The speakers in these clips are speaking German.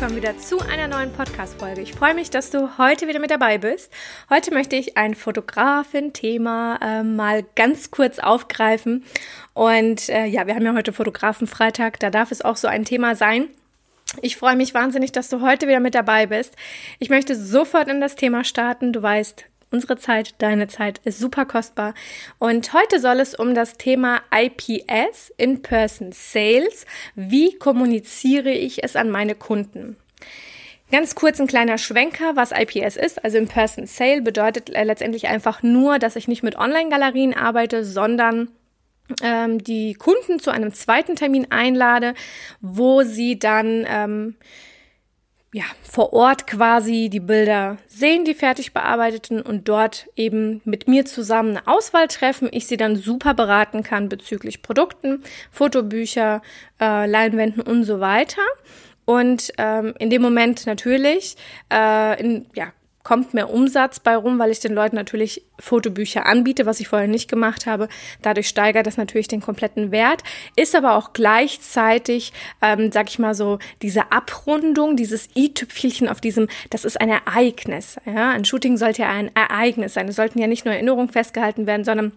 Willkommen wieder zu einer neuen Podcast-Folge. Ich freue mich, dass du heute wieder mit dabei bist. Heute möchte ich ein Fotografin-Thema äh, mal ganz kurz aufgreifen. Und äh, ja, wir haben ja heute Fotografen-Freitag, da darf es auch so ein Thema sein. Ich freue mich wahnsinnig, dass du heute wieder mit dabei bist. Ich möchte sofort in das Thema starten. Du weißt, Unsere Zeit, deine Zeit ist super kostbar. Und heute soll es um das Thema IPS, In-Person Sales. Wie kommuniziere ich es an meine Kunden? Ganz kurz ein kleiner Schwenker, was IPS ist. Also In-Person Sale bedeutet letztendlich einfach nur, dass ich nicht mit Online-Galerien arbeite, sondern ähm, die Kunden zu einem zweiten Termin einlade, wo sie dann ähm, ja, vor Ort quasi die Bilder sehen, die fertig bearbeiteten und dort eben mit mir zusammen eine Auswahl treffen. Ich sie dann super beraten kann bezüglich Produkten, Fotobücher, äh, Leinwänden und so weiter. Und ähm, in dem Moment natürlich äh, in, ja, kommt mehr Umsatz bei rum, weil ich den Leuten natürlich Fotobücher anbiete, was ich vorher nicht gemacht habe. Dadurch steigert das natürlich den kompletten Wert, ist aber auch gleichzeitig, ähm, sag ich mal so, diese Abrundung, dieses i-Tüpfelchen auf diesem, das ist ein Ereignis. Ja? Ein Shooting sollte ja ein Ereignis sein. Es sollten ja nicht nur Erinnerungen festgehalten werden, sondern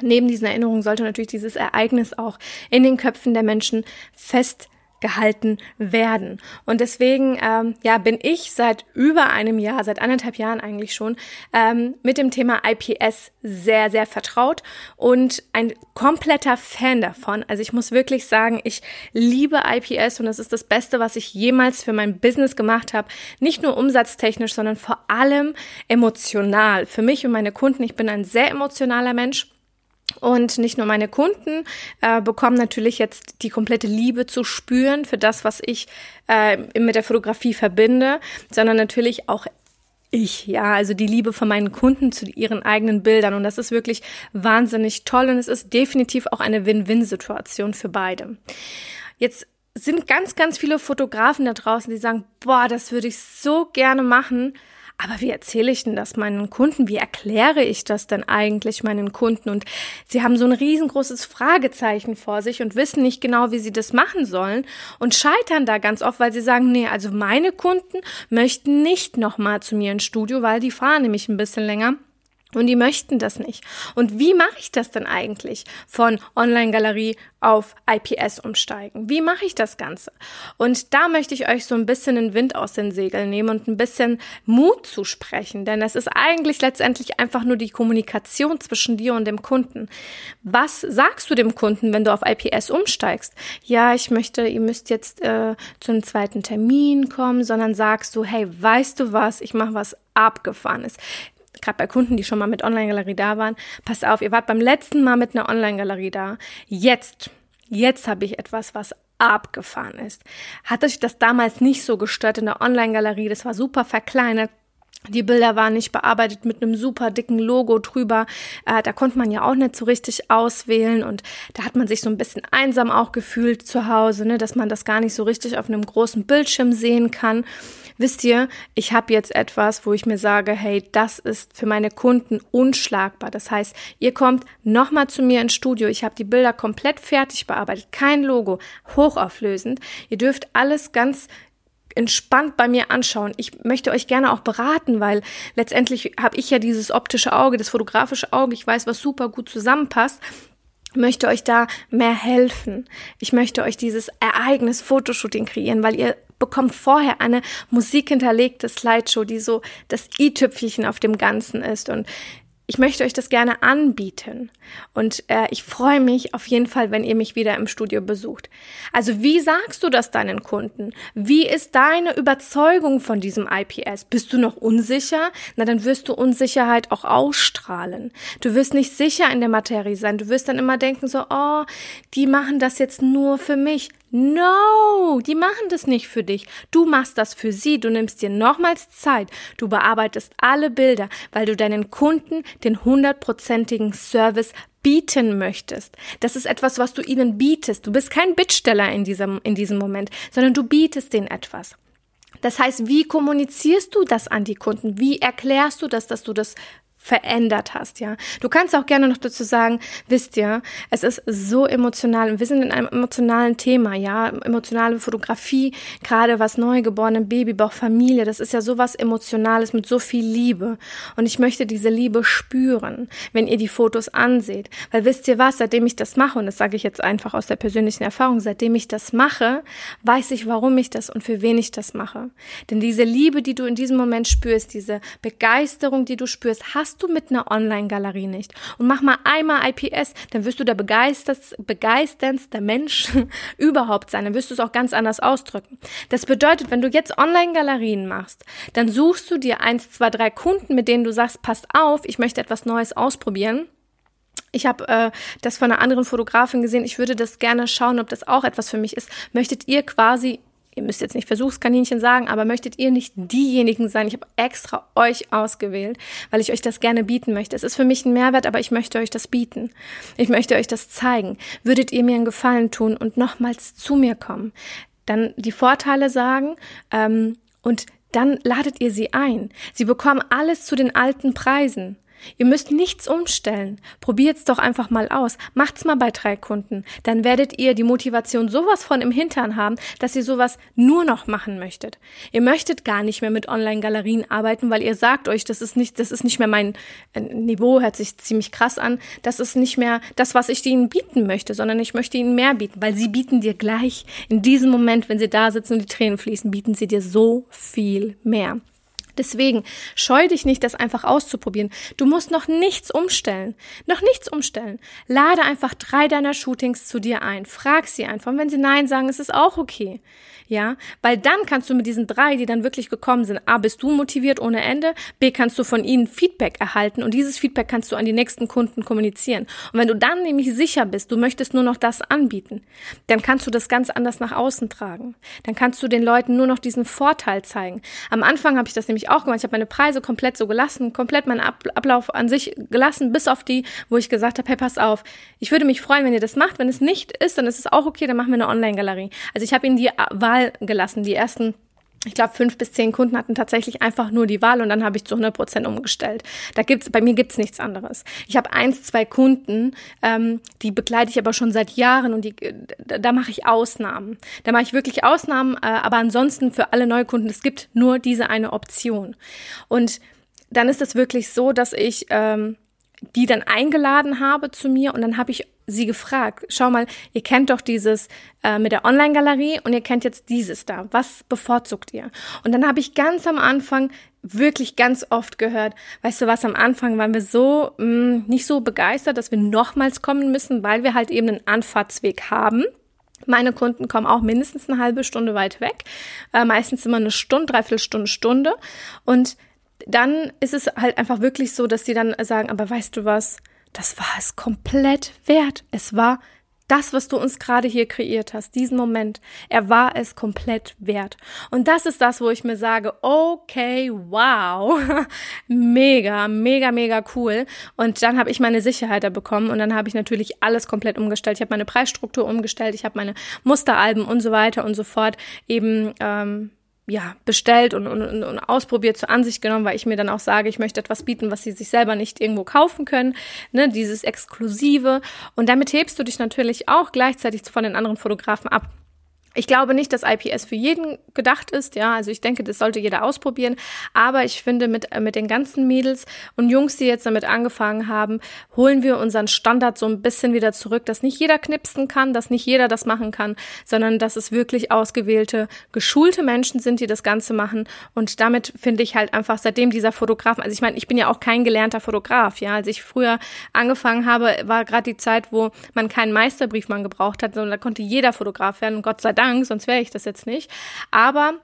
Neben diesen Erinnerungen sollte natürlich dieses Ereignis auch in den Köpfen der Menschen fest gehalten werden. Und deswegen ähm, ja, bin ich seit über einem Jahr, seit anderthalb Jahren eigentlich schon, ähm, mit dem Thema IPS sehr, sehr vertraut und ein kompletter Fan davon. Also ich muss wirklich sagen, ich liebe IPS und es ist das Beste, was ich jemals für mein Business gemacht habe. Nicht nur umsatztechnisch, sondern vor allem emotional. Für mich und meine Kunden. Ich bin ein sehr emotionaler Mensch. Und nicht nur meine Kunden äh, bekommen natürlich jetzt die komplette Liebe zu spüren für das, was ich äh, mit der Fotografie verbinde, sondern natürlich auch ich, ja, also die Liebe von meinen Kunden zu ihren eigenen Bildern. Und das ist wirklich wahnsinnig toll und es ist definitiv auch eine Win-Win-Situation für beide. Jetzt sind ganz, ganz viele Fotografen da draußen, die sagen, boah, das würde ich so gerne machen, aber wie erzähle ich denn das meinen Kunden? Wie erkläre ich das denn eigentlich meinen Kunden? Und sie haben so ein riesengroßes Fragezeichen vor sich und wissen nicht genau, wie sie das machen sollen und scheitern da ganz oft, weil sie sagen, nee, also meine Kunden möchten nicht nochmal zu mir ins Studio, weil die fahren nämlich ein bisschen länger. Und die möchten das nicht. Und wie mache ich das denn eigentlich? Von Online-Galerie auf IPS umsteigen. Wie mache ich das Ganze? Und da möchte ich euch so ein bisschen den Wind aus den Segeln nehmen und ein bisschen Mut zu sprechen. Denn es ist eigentlich letztendlich einfach nur die Kommunikation zwischen dir und dem Kunden. Was sagst du dem Kunden, wenn du auf IPS umsteigst? Ja, ich möchte, ihr müsst jetzt äh, zu einem zweiten Termin kommen, sondern sagst du, hey, weißt du was? Ich mache was abgefahrenes gerade bei Kunden, die schon mal mit Online-Galerie da waren, passt auf, ihr wart beim letzten Mal mit einer Online-Galerie da. Jetzt, jetzt habe ich etwas, was abgefahren ist. Hat euch das damals nicht so gestört in der Online-Galerie? Das war super verkleinert. Die Bilder waren nicht bearbeitet mit einem super dicken Logo drüber. Äh, da konnte man ja auch nicht so richtig auswählen und da hat man sich so ein bisschen einsam auch gefühlt zu Hause, ne, dass man das gar nicht so richtig auf einem großen Bildschirm sehen kann wisst ihr, ich habe jetzt etwas, wo ich mir sage, hey, das ist für meine Kunden unschlagbar. Das heißt, ihr kommt nochmal zu mir ins Studio. Ich habe die Bilder komplett fertig bearbeitet, kein Logo, hochauflösend. Ihr dürft alles ganz entspannt bei mir anschauen. Ich möchte euch gerne auch beraten, weil letztendlich habe ich ja dieses optische Auge, das fotografische Auge. Ich weiß, was super gut zusammenpasst möchte euch da mehr helfen. Ich möchte euch dieses Ereignis Fotoshooting kreieren, weil ihr bekommt vorher eine musikhinterlegte Slideshow, die so das i-Tüpfelchen auf dem Ganzen ist. Und ich möchte euch das gerne anbieten. Und äh, ich freue mich auf jeden Fall, wenn ihr mich wieder im Studio besucht. Also wie sagst du das deinen Kunden? Wie ist deine Überzeugung von diesem IPS? Bist du noch unsicher? Na, dann wirst du Unsicherheit auch ausstrahlen. Du wirst nicht sicher in der Materie sein. Du wirst dann immer denken so, oh, die machen das jetzt nur für mich. No, die machen das nicht für dich. Du machst das für sie. Du nimmst dir nochmals Zeit. Du bearbeitest alle Bilder, weil du deinen Kunden den hundertprozentigen Service bieten möchtest. Das ist etwas, was du ihnen bietest. Du bist kein Bittsteller in diesem, in diesem Moment, sondern du bietest denen etwas. Das heißt, wie kommunizierst du das an die Kunden? Wie erklärst du das, dass du das verändert hast, ja. Du kannst auch gerne noch dazu sagen, wisst ihr, es ist so emotional wir sind in einem emotionalen Thema, ja, emotionale Fotografie, gerade was neugeborenen Babybauch, Familie, das ist ja sowas Emotionales mit so viel Liebe und ich möchte diese Liebe spüren, wenn ihr die Fotos anseht, weil wisst ihr was, seitdem ich das mache und das sage ich jetzt einfach aus der persönlichen Erfahrung, seitdem ich das mache, weiß ich, warum ich das und für wen ich das mache. Denn diese Liebe, die du in diesem Moment spürst, diese Begeisterung, die du spürst, hast du mit einer Online-Galerie nicht. Und mach mal einmal IPS, dann wirst du der begeisterndste Mensch überhaupt sein. Dann wirst du es auch ganz anders ausdrücken. Das bedeutet, wenn du jetzt Online-Galerien machst, dann suchst du dir eins, zwei, drei Kunden, mit denen du sagst, passt auf, ich möchte etwas Neues ausprobieren. Ich habe äh, das von einer anderen Fotografin gesehen. Ich würde das gerne schauen, ob das auch etwas für mich ist. Möchtet ihr quasi ihr müsst jetzt nicht Versuchskaninchen sagen, aber möchtet ihr nicht diejenigen sein? Ich habe extra euch ausgewählt, weil ich euch das gerne bieten möchte. Es ist für mich ein Mehrwert, aber ich möchte euch das bieten. Ich möchte euch das zeigen. Würdet ihr mir einen Gefallen tun und nochmals zu mir kommen? Dann die Vorteile sagen ähm, und dann ladet ihr sie ein. Sie bekommen alles zu den alten Preisen. Ihr müsst nichts umstellen. Probiert's doch einfach mal aus. Macht's mal bei drei Kunden. Dann werdet ihr die Motivation sowas von im Hintern haben, dass ihr sowas nur noch machen möchtet. Ihr möchtet gar nicht mehr mit Online-Galerien arbeiten, weil ihr sagt euch, das ist nicht, das ist nicht mehr mein äh, Niveau, hört sich ziemlich krass an. Das ist nicht mehr das, was ich ihnen bieten möchte, sondern ich möchte ihnen mehr bieten, weil sie bieten dir gleich in diesem Moment, wenn sie da sitzen und die Tränen fließen, bieten sie dir so viel mehr. Deswegen scheu dich nicht, das einfach auszuprobieren. Du musst noch nichts umstellen. Noch nichts umstellen. Lade einfach drei deiner Shootings zu dir ein. Frag sie einfach. Und wenn sie Nein sagen, ist es auch okay. Ja, weil dann kannst du mit diesen drei, die dann wirklich gekommen sind, A, bist du motiviert ohne Ende, B, kannst du von ihnen Feedback erhalten und dieses Feedback kannst du an die nächsten Kunden kommunizieren. Und wenn du dann nämlich sicher bist, du möchtest nur noch das anbieten, dann kannst du das ganz anders nach außen tragen. Dann kannst du den Leuten nur noch diesen Vorteil zeigen. Am Anfang habe ich das nämlich auch gemacht. Ich habe meine Preise komplett so gelassen, komplett meinen Ablauf an sich gelassen, bis auf die, wo ich gesagt habe, hey, pass auf, ich würde mich freuen, wenn ihr das macht. Wenn es nicht ist, dann ist es auch okay, dann machen wir eine Online-Galerie. Also ich habe ihnen die Wahl gelassen. Die ersten ich glaube, fünf bis zehn Kunden hatten tatsächlich einfach nur die Wahl und dann habe ich zu 100 Prozent umgestellt. Da gibt's, bei mir gibt's nichts anderes. Ich habe eins, zwei Kunden, ähm, die begleite ich aber schon seit Jahren und die, da, da mache ich Ausnahmen. Da mache ich wirklich Ausnahmen, äh, aber ansonsten für alle Neukunden, es gibt nur diese eine Option. Und dann ist es wirklich so, dass ich ähm, die dann eingeladen habe zu mir und dann habe ich sie gefragt, schau mal, ihr kennt doch dieses äh, mit der Online-Galerie und ihr kennt jetzt dieses da. Was bevorzugt ihr? Und dann habe ich ganz am Anfang wirklich ganz oft gehört, weißt du was, am Anfang waren wir so mh, mm, nicht so begeistert, dass wir nochmals kommen müssen, weil wir halt eben einen Anfahrtsweg haben. Meine Kunden kommen auch mindestens eine halbe Stunde weit weg, äh, meistens immer eine Stunde, dreiviertel Stunde, Stunde. Und dann ist es halt einfach wirklich so, dass die dann sagen, aber weißt du was, das war es komplett wert. Es war das, was du uns gerade hier kreiert hast, diesen Moment, er war es komplett wert. Und das ist das, wo ich mir sage, okay, wow, mega, mega, mega cool. Und dann habe ich meine Sicherheit da bekommen und dann habe ich natürlich alles komplett umgestellt. Ich habe meine Preisstruktur umgestellt, ich habe meine Musteralben und so weiter und so fort eben ähm, ja, bestellt und, und, und ausprobiert, zur Ansicht genommen, weil ich mir dann auch sage, ich möchte etwas bieten, was sie sich selber nicht irgendwo kaufen können, ne, dieses Exklusive. Und damit hebst du dich natürlich auch gleichzeitig von den anderen Fotografen ab. Ich glaube nicht, dass IPS für jeden gedacht ist, ja, also ich denke, das sollte jeder ausprobieren, aber ich finde, mit, äh, mit den ganzen Mädels und Jungs, die jetzt damit angefangen haben, holen wir unseren Standard so ein bisschen wieder zurück, dass nicht jeder knipsen kann, dass nicht jeder das machen kann, sondern dass es wirklich ausgewählte, geschulte Menschen sind, die das Ganze machen. Und damit finde ich halt einfach, seitdem dieser Fotograf, also ich meine, ich bin ja auch kein gelernter Fotograf, ja, als ich früher angefangen habe, war gerade die Zeit, wo man keinen Meisterbriefmann gebraucht hat, sondern da konnte jeder Fotograf werden. Und Gott sei Dank sonst wäre ich das jetzt nicht. Aber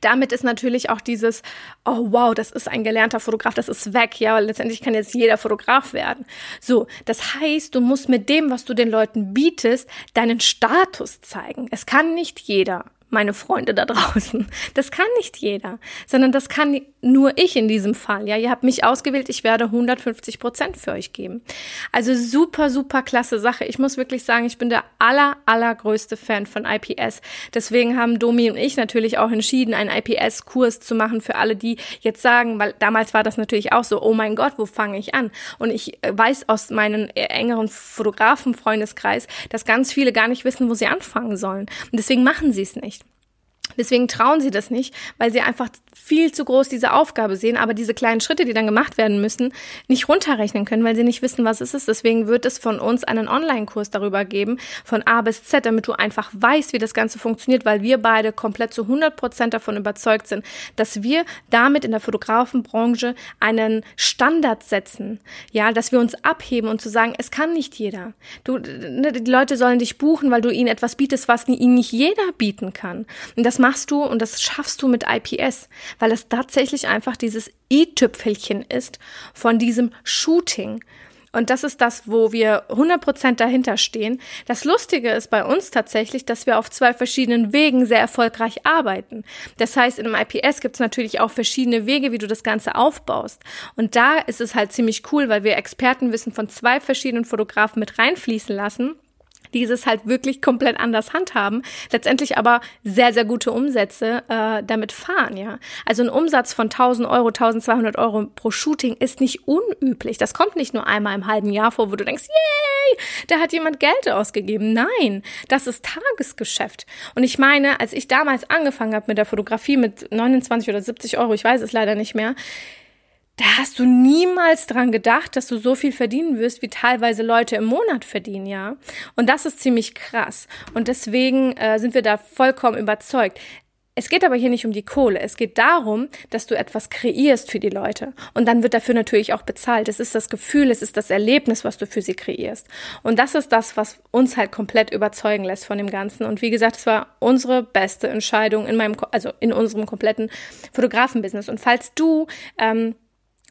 damit ist natürlich auch dieses, oh wow, das ist ein gelernter Fotograf, das ist weg, ja, letztendlich kann jetzt jeder Fotograf werden. So, das heißt, du musst mit dem, was du den Leuten bietest, deinen Status zeigen. Es kann nicht jeder meine Freunde da draußen. Das kann nicht jeder, sondern das kann nur ich in diesem Fall. Ja, ihr habt mich ausgewählt, ich werde 150 Prozent für euch geben. Also super, super klasse Sache. Ich muss wirklich sagen, ich bin der aller, allergrößte Fan von IPS. Deswegen haben Domi und ich natürlich auch entschieden, einen IPS-Kurs zu machen für alle, die jetzt sagen, weil damals war das natürlich auch so, oh mein Gott, wo fange ich an? Und ich äh, weiß aus meinem äh, engeren Fotografen-Freundeskreis, dass ganz viele gar nicht wissen, wo sie anfangen sollen. Und deswegen machen sie es nicht. Deswegen trauen sie das nicht, weil sie einfach viel zu groß diese Aufgabe sehen, aber diese kleinen Schritte, die dann gemacht werden müssen, nicht runterrechnen können, weil sie nicht wissen, was es ist. Deswegen wird es von uns einen Online-Kurs darüber geben, von A bis Z, damit du einfach weißt, wie das Ganze funktioniert, weil wir beide komplett zu 100 Prozent davon überzeugt sind, dass wir damit in der Fotografenbranche einen Standard setzen. Ja, dass wir uns abheben und zu sagen, es kann nicht jeder. Du, ne, die Leute sollen dich buchen, weil du ihnen etwas bietest, was ihnen nicht jeder bieten kann. Und das machst du und das schaffst du mit IPS, weil es tatsächlich einfach dieses i-Tüpfelchen ist von diesem Shooting. Und das ist das, wo wir 100% dahinter stehen. Das Lustige ist bei uns tatsächlich, dass wir auf zwei verschiedenen Wegen sehr erfolgreich arbeiten. Das heißt, in einem IPS gibt es natürlich auch verschiedene Wege, wie du das Ganze aufbaust. Und da ist es halt ziemlich cool, weil wir Expertenwissen von zwei verschiedenen Fotografen mit reinfließen lassen dieses halt wirklich komplett anders handhaben, letztendlich aber sehr, sehr gute Umsätze äh, damit fahren, ja. Also ein Umsatz von 1000 Euro, 1200 Euro pro Shooting ist nicht unüblich. Das kommt nicht nur einmal im halben Jahr vor, wo du denkst, yay, da hat jemand Geld ausgegeben. Nein, das ist Tagesgeschäft. Und ich meine, als ich damals angefangen habe mit der Fotografie mit 29 oder 70 Euro, ich weiß es leider nicht mehr, da hast du niemals dran gedacht, dass du so viel verdienen wirst, wie teilweise Leute im Monat verdienen, ja. Und das ist ziemlich krass. Und deswegen äh, sind wir da vollkommen überzeugt. Es geht aber hier nicht um die Kohle. Es geht darum, dass du etwas kreierst für die Leute. Und dann wird dafür natürlich auch bezahlt. Es ist das Gefühl, es ist das Erlebnis, was du für sie kreierst. Und das ist das, was uns halt komplett überzeugen lässt von dem Ganzen. Und wie gesagt, es war unsere beste Entscheidung in meinem, also in unserem kompletten Fotografenbusiness. Und falls du ähm,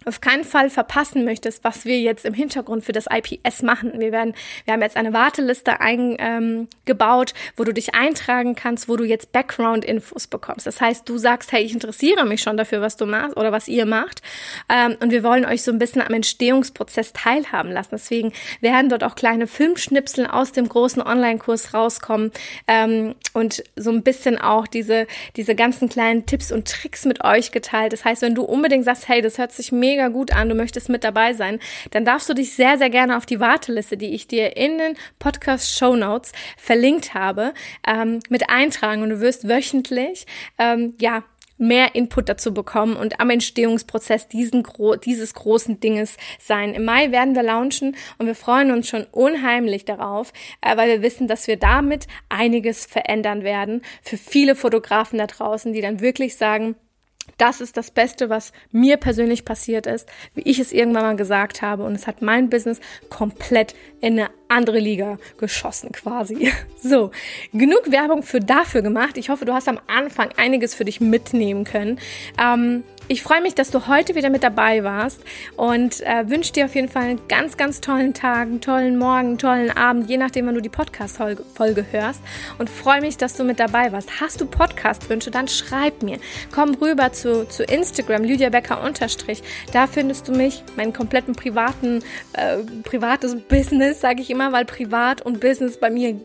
auf keinen Fall verpassen möchtest, was wir jetzt im Hintergrund für das IPS machen. Wir werden, wir haben jetzt eine Warteliste eingebaut, ähm, wo du dich eintragen kannst, wo du jetzt Background-Infos bekommst. Das heißt, du sagst, hey, ich interessiere mich schon dafür, was du machst oder was ihr macht. Ähm, und wir wollen euch so ein bisschen am Entstehungsprozess teilhaben lassen. Deswegen werden dort auch kleine Filmschnipsel aus dem großen Online-Kurs rauskommen ähm, und so ein bisschen auch diese, diese ganzen kleinen Tipps und Tricks mit euch geteilt. Das heißt, wenn du unbedingt sagst, hey, das hört sich mega mega gut an, du möchtest mit dabei sein, dann darfst du dich sehr, sehr gerne auf die Warteliste, die ich dir in den Podcast Show Notes verlinkt habe, ähm, mit eintragen und du wirst wöchentlich, ähm, ja, mehr Input dazu bekommen und am Entstehungsprozess diesen gro dieses großen Dinges sein. Im Mai werden wir launchen und wir freuen uns schon unheimlich darauf, äh, weil wir wissen, dass wir damit einiges verändern werden für viele Fotografen da draußen, die dann wirklich sagen, das ist das Beste, was mir persönlich passiert ist, wie ich es irgendwann mal gesagt habe. Und es hat mein Business komplett in eine andere Liga geschossen quasi. So, genug Werbung für dafür gemacht. Ich hoffe, du hast am Anfang einiges für dich mitnehmen können. Ähm, ich freue mich, dass du heute wieder mit dabei warst und äh, wünsche dir auf jeden Fall einen ganz, ganz tollen Tag, einen tollen Morgen, einen tollen Abend, je nachdem, wann du die Podcast-Folge hörst. Und freue mich, dass du mit dabei warst. Hast du Podcast-Wünsche, dann schreib mir. Komm rüber zu, zu Instagram, Lydia Becker unterstrich. Da findest du mich, meinen kompletten privaten, äh, privates Business, sage ich immer, weil privat und Business bei mir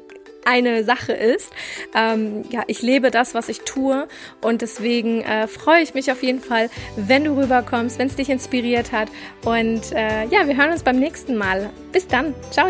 eine Sache ist. Ähm, ja, ich lebe das, was ich tue und deswegen äh, freue ich mich auf jeden Fall, wenn du rüberkommst, wenn es dich inspiriert hat und äh, ja, wir hören uns beim nächsten Mal. Bis dann. Ciao.